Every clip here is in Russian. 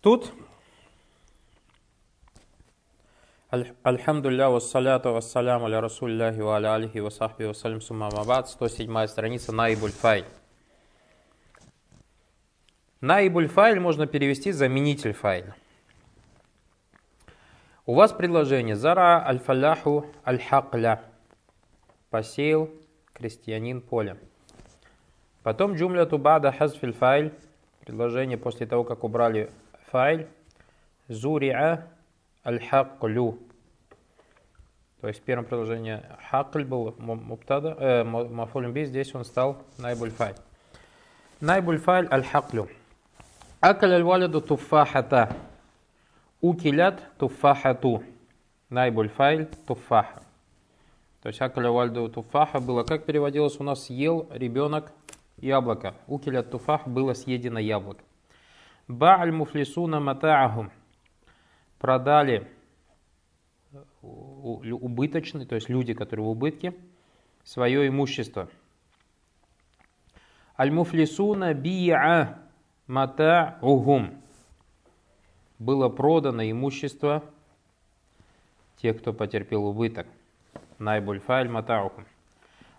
Тут Альхамдулля вассаляту вассаляму аля расулляхи ва аля алихи ва сахби вассалям сумма мабад, 107 страница Наибуль Файль. Наибуль Файль можно перевести заменитель файль. У вас предложение Зара аль-фаляху аль-хакля. Посеял крестьянин поле. Потом джумля тубада хазфиль файль. Предложение после того, как убрали файль. Зуриа аль-хаклю. То есть в первом предложении хакль был муптада, э, мафулин би, здесь он стал найбуль файль. Найбуль файль аль-хаклю. Акаль аль-валиду туфахата. Укилят туфахату. Найбуль файль туфаха. То есть акаля вальду туфаха было, как переводилось у нас, съел ребенок яблоко. Укилят туфах было съедено яблоко. Ба'аль муфлисуна матаахум. Продали убыточный, то есть люди, которые в убытке, свое имущество. Аль-муфлисуна би'a мата'ухум было продано имущество тех, кто потерпел убыток. Найбуль файль матауху.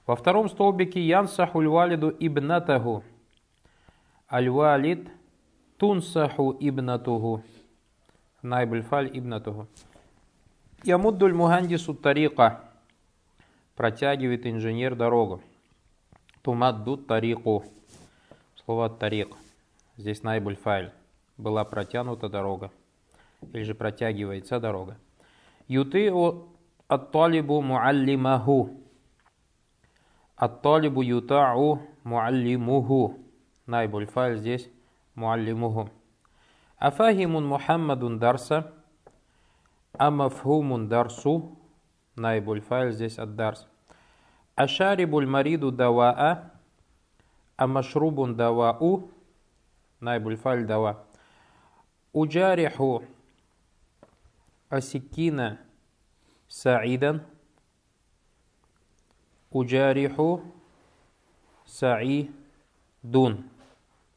Во втором столбике янсаху валиду ибнатаху. Аль-валид тунсаху ибнатуху. Найбуль фаль ибнатуху. Ямуддуль мухандису тарика. Протягивает инженер дорогу. Тумадду тарику. Слово тарик. Здесь найбуль файль была протянута дорога, или же протягивается дорога. Ютиу ат-талибу муаллимаху. Ат-талибу ютау муаллимуху. Найбуль файль здесь муаллимуху. Афахимун Мухаммадун дарса. Амафхумун дарсу. Найбуль файль здесь от дарс. Ашарибуль мариду даваа. Амашрубун давау. Найбуль файль дава. Уджариху асикина саидан. Уджариху саидун.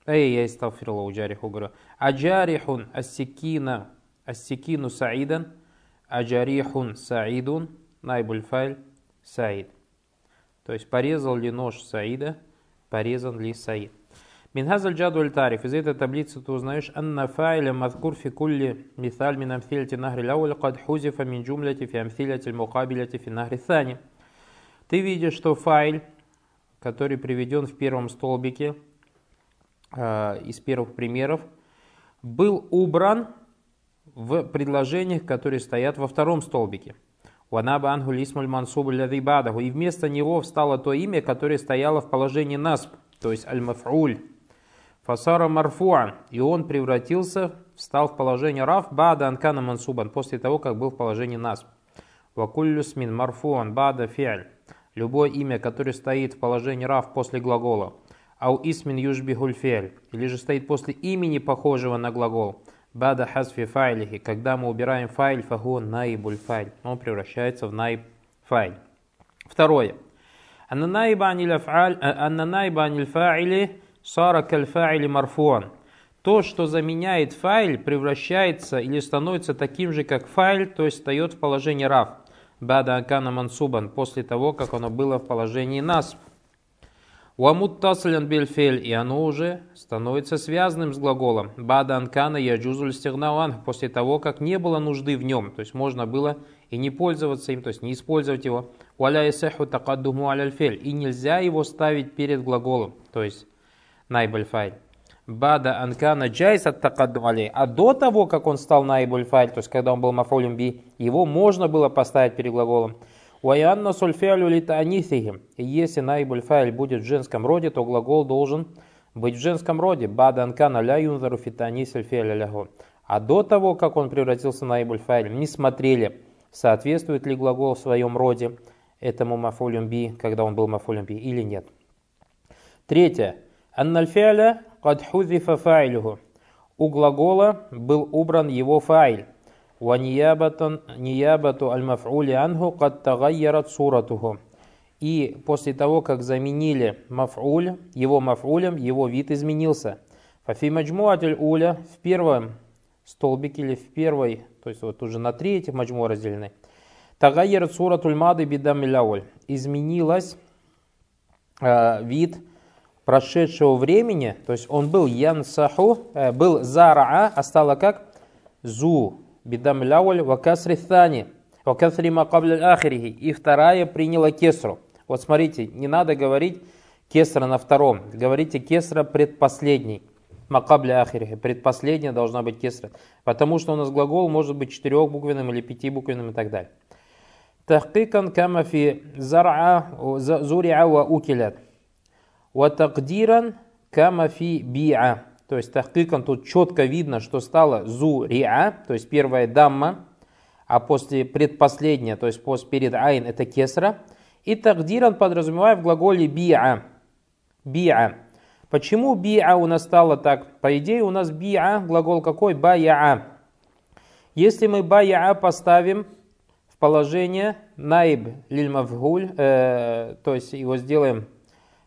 Эй, я истафирла уджариху говорю. Аджарихун ассикина ассикину саидан. Аджарихун саидун. Найбуль файль саид. То есть порезал ли нож Саида, порезан ли Саид. Минхазаль джадуль тариф. Из этой таблицы ты узнаешь, анна файля мазкур фи кулли мисаль мин амфилати нахри лауля кад хузифа мин джумляти фи амфиляти мукабиляти фи нахри сани. Ты видишь, что файл, который приведен в первом столбике из первых примеров, был убран в предложениях, которые стоят во втором столбике. И вместо него встало то имя, которое стояло в положении насб, то есть аль-маф'уль. Фасара марфуан. И он превратился, встал в положение раф бада анкана мансубан, после того, как был в положении нас. Вакуллюс мин марфуан бада фиаль. Любое имя, которое стоит в положении раф после глагола. Ау исмин южбихуль фиаль. Или же стоит после имени, похожего на глагол. Бада хазфи файлихи. Когда мы убираем файль, фагу наибуль файль. Он превращается в наиб файль. Второе. Анна наиба аниль фа'или Сара кальфа'или марфуан. То, что заменяет файль, превращается или становится таким же, как файль, то есть встает в положение рав. Бада акана мансубан, после того, как оно было в положении насб. Уамут таслен бельфель, и оно уже становится связанным с глаголом. Бада анкана яджузуль стигнауан, после того, как не было нужды в нем, то есть можно было и не пользоваться им, то есть не использовать его. Уаля исеху такаддуму аляль и нельзя его ставить перед глаголом, то есть найбуль файль. Бада анкана джайс от такаддум А до того, как он стал найбуль файль, то есть когда он был мафолюм би, его можно было поставить перед глаголом. Уаянна сульфиалю литанисихим. И если найбуль файль будет в женском роде, то глагол должен быть в женском роде. Бада анкана ля юнзару фитанис лягу. А до того, как он превратился в найбуль файль, не смотрели, соответствует ли глагол в своем роде этому мафолюм би, когда он был мафолюм би или нет. Третье. Аннальфиаля кад. У глагола был убран его файль. Ваниябату аль-маф'ули анху кад тагайярат суратуху. И после того, как заменили маф'уль, его маф'улем, его вид изменился. Фафи уля в первом столбике или в первой, то есть вот уже на этих маджму разделены. Тагайер суратуль мады бидамиляволь. Изменилась э, вид прошедшего времени, то есть он был янсаху, э, был зараа, а стало как зу бидам ляуль вакасри тани, вакасри макабль ахирихи. И вторая приняла кесру. Вот смотрите, не надо говорить кесра на втором, говорите кесра предпоследний. Макабля ахирихи, предпоследняя должна быть кесра. Потому что у нас глагол может быть четырехбуквенным или пятибуквенным и так далее. Тахкикан камафи зуря ва укилят. Ватакдиран камафи би'а то есть тахкикан тут четко видно, что стало зуриа, то есть первая дамма, а после предпоследняя, то есть после перед айн это кесра. И тагдиран подразумевая в глаголе биа. Биа. Почему биа у нас стало так? По идее у нас биа, глагол какой? Бая. Если мы бая поставим в положение наиб лиль мавгуль, э, то есть его сделаем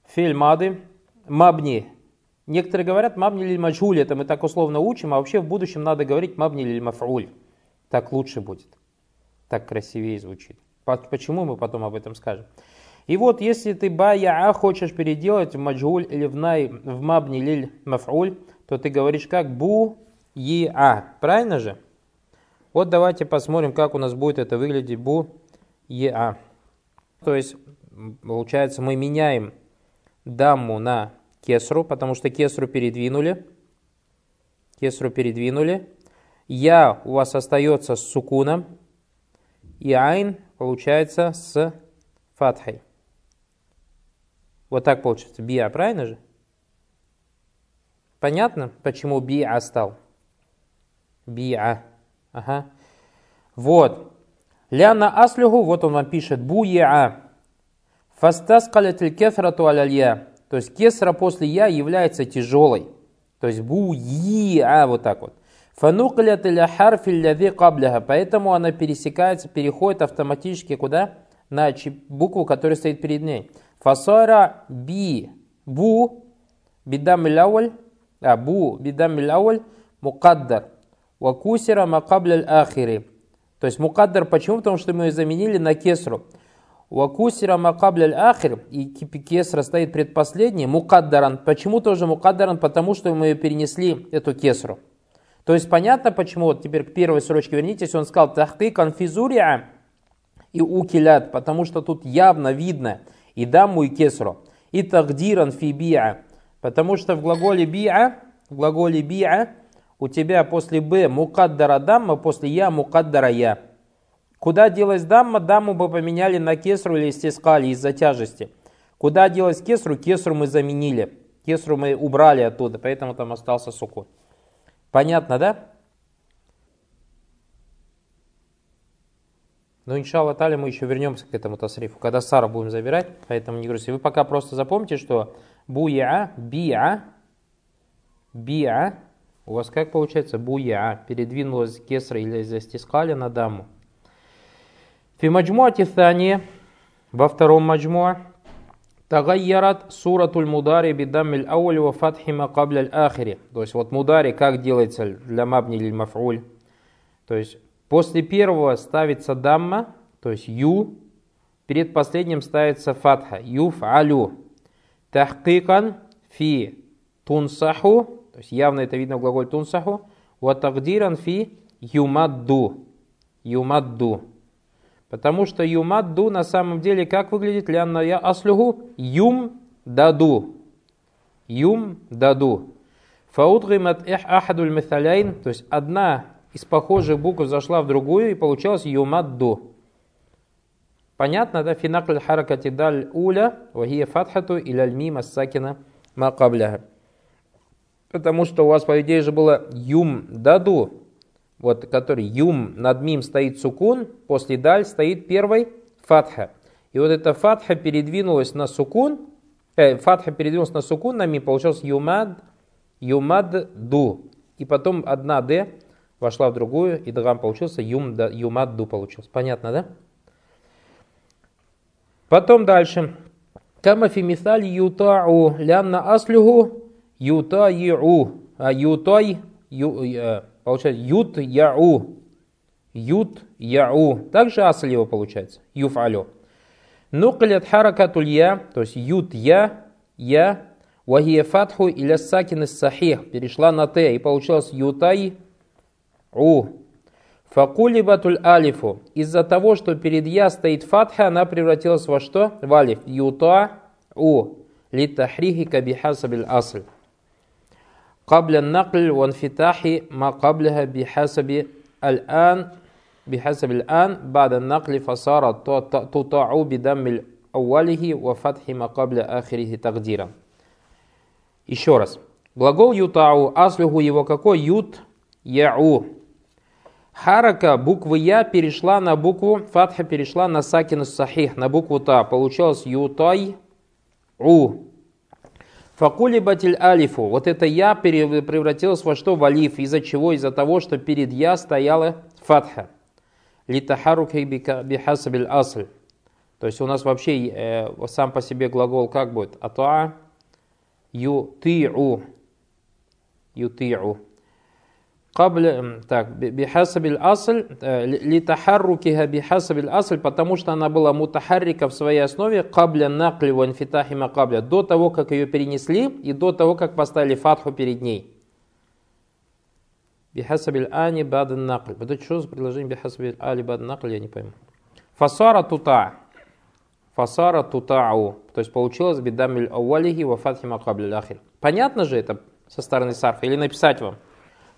филь мады, мабни. Некоторые говорят мабни лиль маджуль, это мы так условно учим, а вообще в будущем надо говорить мабни лиль мафуль. Так лучше будет. Так красивее звучит. Почему мы потом об этом скажем? И вот если ты бая хочешь переделать в маджуль или в, най, в мабни лиль мафуль, то ты говоришь как бу и а. Правильно же? Вот давайте посмотрим, как у нас будет это выглядеть бу и а. То есть, получается, мы меняем дамму на кесру, потому что кесру передвинули. Кесру передвинули. Я у вас остается с сукуном. И айн получается с фатхой. Вот так получится. Биа, правильно же? Понятно, почему биа стал? Биа. Ага. Вот. Ляна аслюху, вот он вам пишет, буя. Фастаскалятиль кефрату алялья. То есть кесра после я является тяжелой. То есть буя, вот так вот. Фанукалят иля харфи кабляха. Поэтому она пересекается, переходит автоматически куда? На букву, которая стоит перед ней. Фасара би бу бидам лауль, а бу бидам лауль мукаддар. Вакусира макабляль ахири. То есть мукаддар почему? Потому что мы ее заменили на кесру. Вакусира макабляль ахир, и кесра стоит предпоследний, мукаддаран. Почему тоже мукаддаран? Потому что мы перенесли эту кесру. То есть понятно, почему, вот теперь к первой строчке вернитесь, он сказал тахты конфизурия и укилят, потому что тут явно видно, и даму, и кесру. И тагдиран фи биа. Потому что в глаголе биа, в глаголе биа у тебя после б мукаддара дамма, после я мукаддара я. Куда делась дамма? Дамму бы поменяли на кесру или стискали из-за тяжести. Куда делась кесру? Кесру мы заменили. Кесру мы убрали оттуда, поэтому там остался сукун. Понятно, да? Но иншалла тали мы еще вернемся к этому тасрифу, когда Сара будем забирать, поэтому не грусти. Вы пока просто запомните, что буя, биа, биа, у вас как получается буя, передвинулась кесра или застискали на даму. Фимаджмуати тани, во втором маджмуа, Тагайярат суратуль мудари бидаммиль аули ва фатхи ахири. То есть вот мудари как делается для мабни маф'уль. То есть После первого ставится дамма, то есть ю, перед последним ставится фатха, юф алю. Тахкикан фи тунсаху, то есть явно это видно в глаголе тунсаху, ва тагдиран фи юмадду, юмадду. Потому что юмадду на самом деле как выглядит? Лянна я аслюху юм даду. Юм даду. Фаудгимат ахадуль мithаляйн, то есть одна из похожих букв зашла в другую, и получилось юмадду. Понятно, да? Финакль харакати даль уля, вахия фатхату или альмима сакина макабляха. Потому что у вас, по идее, же было юм даду, вот, который юм над мим стоит сукун, после даль стоит первый фатха. И вот эта фатха передвинулась на сукун, э, фатха передвинулась на сукун, на мим получилось юмад, юмад ду. И потом одна д вошла в другую, и дгам получился, юм, да, юмадду получился. Понятно, да? Потом дальше. Кама фи мисаль ютау лянна аслюху ютаиу. А ютай, ю, э, Получается ют яу. Ют яу. Также асаль его получается. Юф алю. Нуклят харакатуль я, то есть ют я, я, вахия фатху или сакин сахих, перешла на т, и получилось ютай у. Факулибатуль алифу. Из-за того, что перед я стоит фатха, она превратилась во что? В алиф. Юта у. Литахрихи кабихасабиль асль. قبل النقل وانفتاح ما قبلها بحسب الآن بحسب الآن بعد النقل فصار تطاع بدم أوله وفتح ما قبل آخره تقديرا Еще раз. Глагол ютау, аслюху его какой? Ют яу. Харака буквы Я перешла на букву, фатха перешла на сакин сахих, на букву Та. Получилось ютай у. Факули батиль алифу. Вот это Я превратилось во что? В алиф. Из-за чего? Из-за того, что перед Я стояла фатха. Литахарухи бихасабиль асль. То есть у нас вообще э, сам по себе глагол как будет? Атуа юти'у. Юти'у. Кабля, так, бихасабиль асль, э, литахаррукиха бихасабиль асль, потому что она была мутахаррика в своей основе, кабля накли ва инфитахима кабля, до того, как ее перенесли и до того, как поставили фатху перед ней. Бихасабиль ани бадан накль. Это что за предложение бихасабиль али бадан накль, я не пойму. Фасара тута. Фасара тутау. То есть получилось бидамиль ауалихи ва фатхима кабля ахир. Понятно же это со стороны сарфа или написать вам?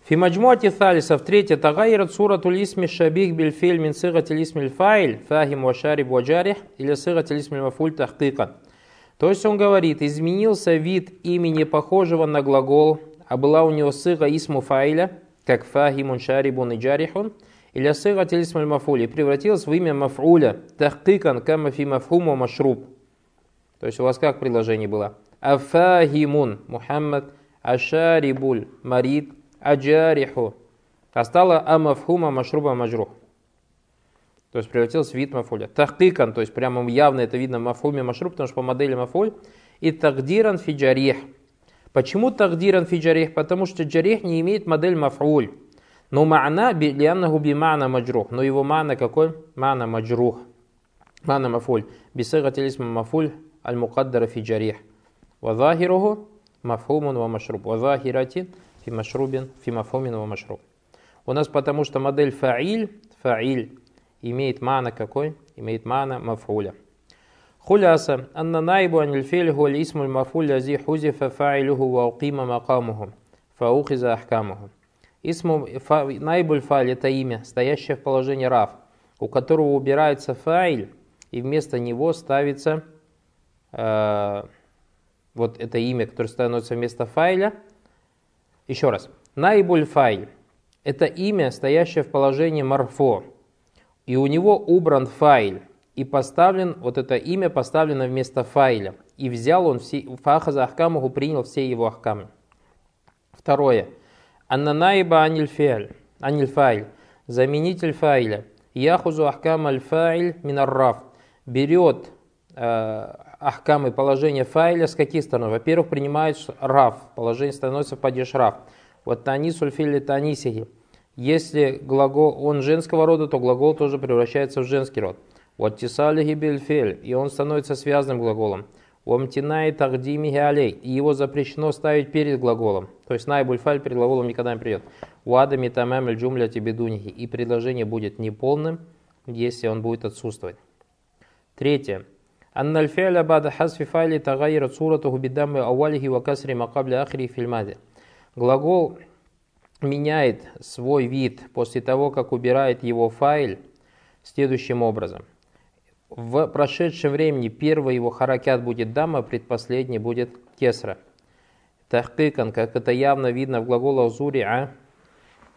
Фимаджмуати Талиса в третье тагайрат сурату лисми шабих бильфиль мин сыгати лисмиль фаиль фахим вашариб ваджарих или сыгати лисмиль мафуль тахтыкан. То есть он говорит, изменился вид имени похожего на глагол, а была у него сыга исму файля, как фахимун шарибун и джарихун, или сыга лисмиль мафуль, и превратилась в имя мафуля, тахтыкан кама фи мафхуму машруб. То есть у вас как предложение было? Афахимун Мухаммад, ашарибуль марид, аджариху. А стала амафхума машруба мажрух. То есть превратился в вид мафуля. Тахкикан, то есть прямо явно это видно в мафуме машруб, потому что по модели мафуль. И тагдиран фиджарих. Почему тагдиран фиджарих? Потому что джарих не имеет модель мафуль. Но ма'на лианнаху би ма'на маджрух. Но его ма'на какой? Ма'на маджрух. Ма'на мафуль. Бисыгатилисма мафуль аль-мукаддара фиджарих. Вазахируху мафхумун ва машруб. Вазахирати фи машрубин, фи мафомин ва машруб. У нас потому что модель фаиль, фаиль имеет мана какой? Имеет мана мафуля. Хуляса. Анна найбу аниль фель гуа исмуль мафуль лази хузифа фаилюху ва уқима макамуху. Фаухиза ахкамуху. Исму найбуль фаиль это имя, стоящее в положении рав, у которого убирается фаиль, и вместо него ставится э, вот это имя, которое становится вместо файля, еще раз. Найбуль файль – это имя, стоящее в положении марфо. И у него убран файль. И поставлен, вот это имя поставлено вместо файля. И взял он все, фахаза ахкамуху, принял все его ахкамы. Второе. Аннанайба анильфайль. Анильфайль. Заменитель файля. Яхузу ахкам аль-файль минарраф. Берет э, ахкамы положения файля с каких сторон? Во-первых, принимает раф, положение становится падеж раф. Вот танис ульфили танисихи. Если глагол, он женского рода, то глагол тоже превращается в женский род. Вот тисалихи бельфель, и он становится связанным глаголом. Омтинай тагдими алей, и его запрещено ставить перед глаголом. То есть найбульфаль перед глаголом никогда не придет. Уадами тамам джумля тебедунихи, и предложение будет неполным, если он будет отсутствовать. Третье. أن الفعل بعد حذف فاعل تغير صورته بدم أوله وكسر ما قبل آخره في الماضي. Глагол меняет свой вид после того, как убирает его файл следующим образом. В прошедшем времени первый его харакят будет дама, предпоследний будет кесра. Тахкикан, как это явно видно в глаголе зуриа,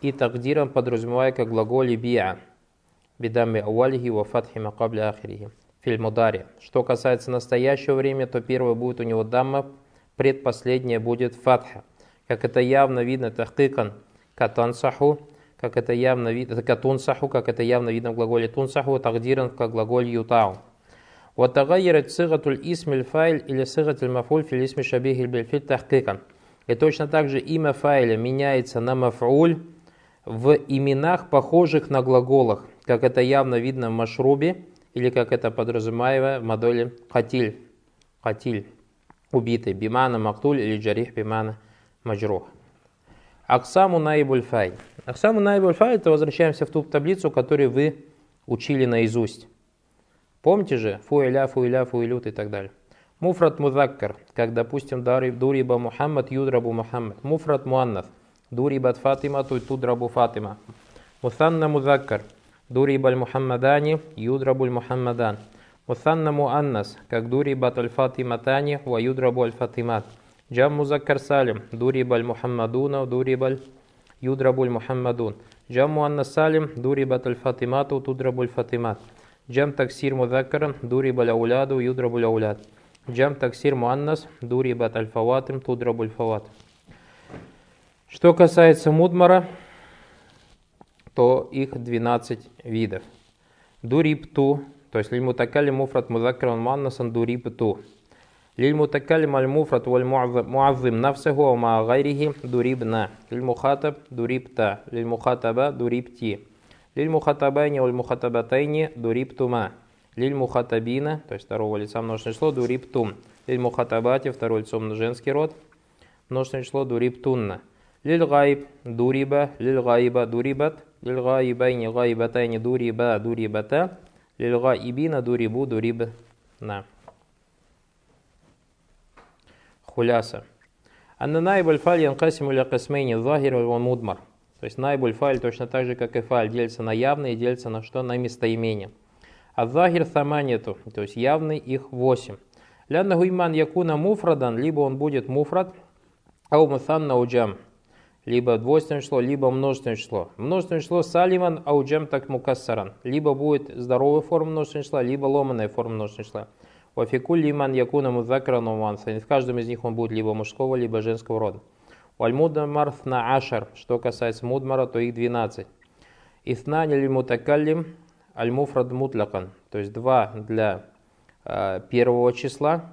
и тагдиран подразумевая как глаголе биа, бидами ауалихи ва фатхи макабля ахирихи фильмударе. Что касается настоящего времени, то первое будет у него дамма, предпоследнее будет фатха. Как это явно видно, тахкикан катансаху, как это явно видно, это катунсаху, как это явно видно в глаголе тунсаху, тагдиран как глаголе ютау. وتغيرت صيغة الاسم الفاعل или صيغة المفعول في الاسم الشبيه بالفعل تحقيقا. И точно так же имя файля меняется на мафуль в именах, похожих на глаголах, как это явно видно в машрубе, или как это подразумеваемо в модели хатиль, хатиль, убитый, бимана мактуль или джарих бимана маджрух. Аксаму наибуль фай. Аксаму наибуль фай, это возвращаемся в ту таблицу, которую вы учили наизусть. Помните же, фуиля, фуиля, фуилют и так далее. Муфрат мудаккар, как, допустим, дуриба Мухаммад, юдрабу Мухаммад. Муфрат муаннас, дурибат Фатима, тудрабу Фатима. Мусанна мудаккар, дуриба Мухаммадани, юдрабу Мухаммадан. Мусанна муаннас, как дурибат аль-Фатиматани, ва юдрабу аль-Фатимат. Джам музаккар салим, дуриба аль-Мухаммадуна, дуриба аль-Юдрабу аль-Мухаммадун. Джам муаннас салим, дурибат аль-Фатимату, тудрабу аль-Фатимат. Джам таксир мудаккарам, дуриба аль-Ауляду, юдрабу аль-Ауляд. Джам таксир муаннас, дури бат альфаватым, тудрабуль фават. Что касается мудмара, то их 12 видов. Дурипту, то есть лиль мутакалим муфрат мудакран муаннасан дурипту. Лиль мутакалим аль муфрат валь муаззим нафсаху ма гайрихи дурибна. Лиль мухатаб дурибта. Лиль мухатаба дурибти. Лиль мухатабайни валь мухатабатайни дуриптума. Лиль мухатабина, то есть второго лица множественное число, дуриптум. Лиль мухатабати, второе лицо женский род, множественное число, дуриптунна. Лиль гайб, дуриба, лиль гайба, дурибат, лиль гайбайни, гайбатайни, дуриба, дурибата, гайбина, дурибу, дурибна. Хуляса. Анна найбаль фаль янкасим или касмейни захир мудмар. То есть найбуль фаль точно так же, как и фаль, делится на явные, делится на что? На местоимение. А захир саманету, то есть явный их 8. Лянна гуйман якуна муфрадан, либо он будет муфрад, ау мусанна уджам, либо двойственное число, либо множественное число. Множественное число салиман ауджам так мукассаран, либо будет здоровая форма множественного числа, либо ломаная форма множественного числа. Вафикуль лиман якуна музакран уманса. В каждом из них он будет либо мужского, либо женского рода. Вальмудмар на ашар. Что касается мудмара, то их 12. Итнани ли мутакаллим аль-муфрад мутлакан, то есть два для э, первого числа,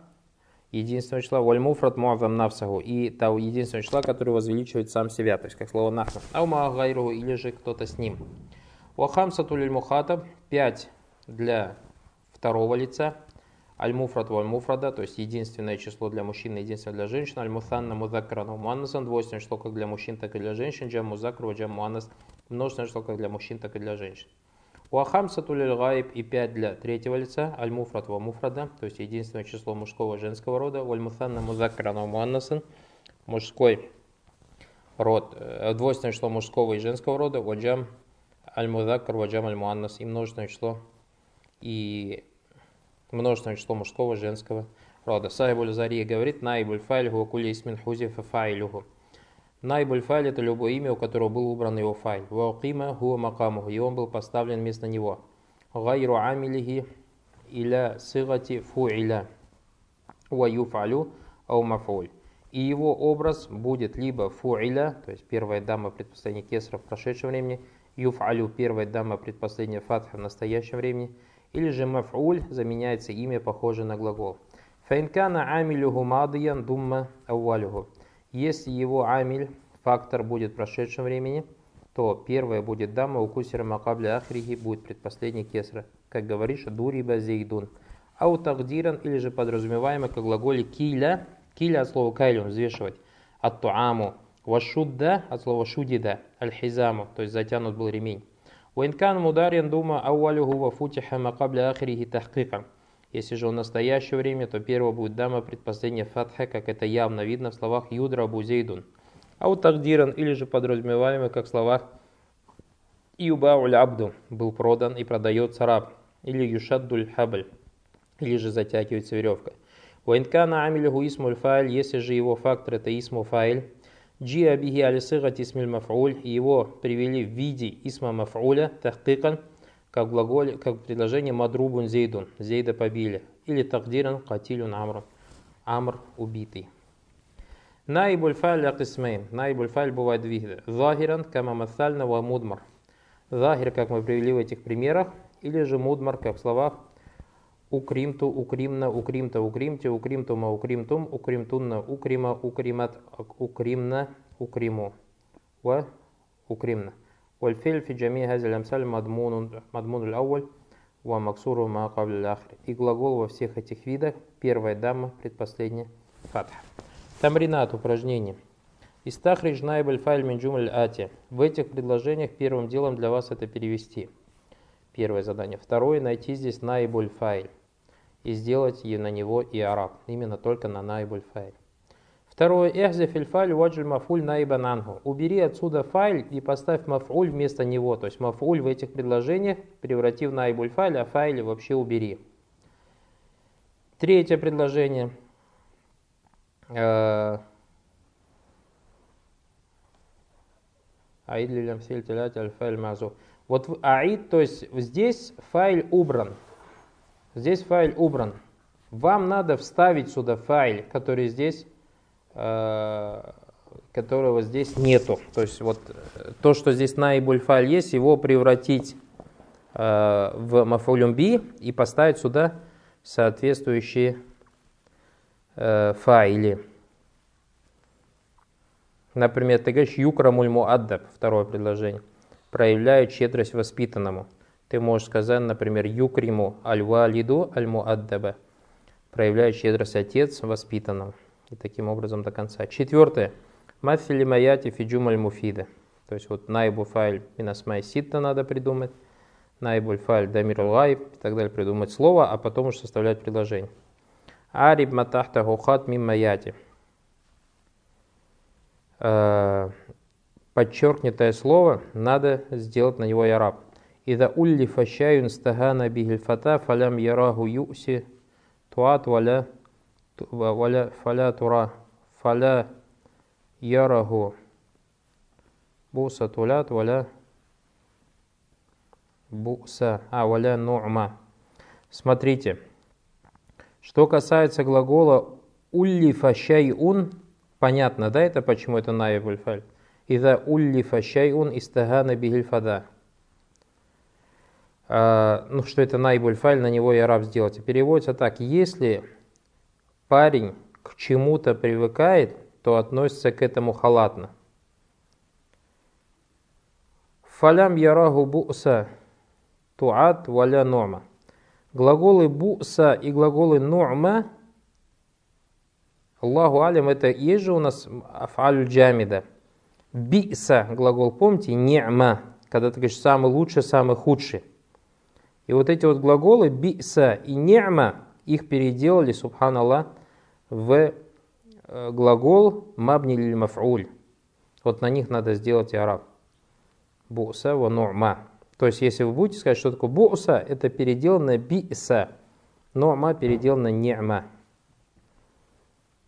единственного числа, валь-муфрад муазам навсаху, и того единственного числа, который возвеличивает сам себя, то есть как слово нахна. Аума гайру, или же кто-то с ним. Вахамсату мухатаб, пять для второго лица, аль-муфрад валь-муфрада, то есть единственное число для мужчин, единственное для женщин, аль-мусанна музакрана муаннасан, двойственное число как для мужчин, так и для женщин, джам музакру, джам муаннас, множественное число как для мужчин, так и для женщин. Уахамсату гайб и 5 для третьего лица, аль-муфрат ва муфрада, то есть единственное число мужского и женского рода, валь-мутанна музакрана муаннасан, мужской род, э, двойственное число мужского и женского рода, ваджам аль-музакр, ваджам аль-муаннас, и множественное число, и множественное число мужского и женского рода. Сайбуль Зария говорит, наибуль файль хуакули исмин хузифа файлюху. Найбуль файль это любое имя, у которого был убран его файль. Ваукима хуа макамуху, и он был поставлен вместо него. Гайру амилихи иля сигати фуиля. Ва юфалю ау. И его образ будет либо фуиля, то есть первая дама предпоследняя кесра в прошедшем времени, юфалю первая дама предпоследняя фатха в настоящем времени, или же мафуль заменяется имя, похожее на глагол. Файнкана амилюху мадиян думма ауалюху. Если его амиль, фактор будет в прошедшем времени, то первое будет дама, у кусера макабля ахрихи будет предпоследний кесра. Как говоришь, дуриба зейдун. Ау тагдиран или же подразумеваемо как глаголе киля, киля от слова кайлюн, взвешивать, от туаму, вашудда от слова шудида, аль-хизаму, то есть затянут был ремень. Уинкан мударин дума ауалюху ва футиха макабля ахрихи тахкикан. Если же в настоящее время, то первое будет дама, предпоследняя фатха, как это явно видно в словах Юдра Абузейдун. А вот тагдиран, или же подразумеваемый, как в Иубауль Абду был продан и продается раб, или Юшаддуль Хабль, или же затягивается веревка. Уинкана амилюху исмуль файль, если же его фактор это исму файль, джи абихи алисыгат исмиль маф'уль, его привели в виде исма маф'уля, тахкикан, как глаголе, как предложение мадрубун зейдун, зейда побили, или тагдиран катилюн амрун, амр убитый. Наибуль файль акисмейн. Наибуль файль бывает две. Захиран, кама ва мудмар. Захир, как мы привели в этих примерах, или же мудмар, как в словах укримту, укримна, укримта, укримте, укримтума, укримтум, укримтунна, укрима, укримат, укримна, укриму. Ва укримна. والفعل في جميع هذه الأمثال مضمون مضمون الأول ومكسور ما قبل الآخر. И глагол во всех этих видах, первая дама, предпоследняя, фатха. Тамринат, упражнение. Истахридж найбаль файль минджумаль ати. В этих предложениях первым делом для вас это перевести. Первое задание. Второе, найти здесь найбуль файль и сделать на него и араб. Именно только на найбуль файль. Второе. Эхзе фильфаль ваджуль мафуль наиба нангу. Убери отсюда файль и поставь мафуль вместо него. То есть мафуль в этих предложениях преврати в наибуль файль, а файль вообще убери. Третье предложение. Э, Аид лилям сельтилять аль-файль мазу. Вот аид, то есть здесь файл убран. Здесь файл убран. Вам надо вставить сюда فاعل, который здесь которого здесь нету. То есть вот э, то, что здесь نائب الفاعل есть, его превратить э, в مفعول به и поставить сюда соответствующие فاعل и. Например, ты говоришь يكرم المؤدب, второе предложение, проявляет щедрость воспитанному. Ты можешь сказать, например, юкриму аль-валиду аль-муаддаба, проявляет щедрость отец воспитанному. И таким образом до конца. Четвертое. Мафили маяти фиджумаль муфида. То есть вот найбу файль минасмай ситта надо придумать. Найбуль файль дамир и так далее придумать слово, а потом уже составлять предложение. Ариб матахта хухат мим маяти. Э, подчеркнутое слово надо сделать на него и араб. Ида улли фащаюн стагана бигильфата фалям яраху юси туат валя Валя, Fala тура, Fala yarahu. Буса тулят, валя буса, а валя норма. Смотрите, что касается глагола уллифа шайун, понятно, да, это почему это наибуль ульфаль? Ида уллифа шайун истагана бигильфада. А, ну, что это наибуль фаль, на него и араб сделать. Переводится так, если парень к чему-то привыкает, то относится к этому халатно. Фалям яраху буса туат валя норма. Глаголы буса и глаголы норма, Аллаху алям, это есть же у нас афалю джамида. Биса, глагол, помните, не'ма, когда ты говоришь самый лучший, самый худший. И вот эти вот глаголы биса и не'ма, их переделали, субханаллах, в э, глагол мабни лиль маф'уль. Вот на них надо сделать араб. Буса ва ну'ма. То есть, если вы будете сказать, что такое буса, это переделано биса. Ну'ма переделано не'ма.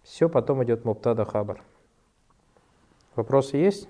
Все, потом идет муптада хабар. Вопросы есть?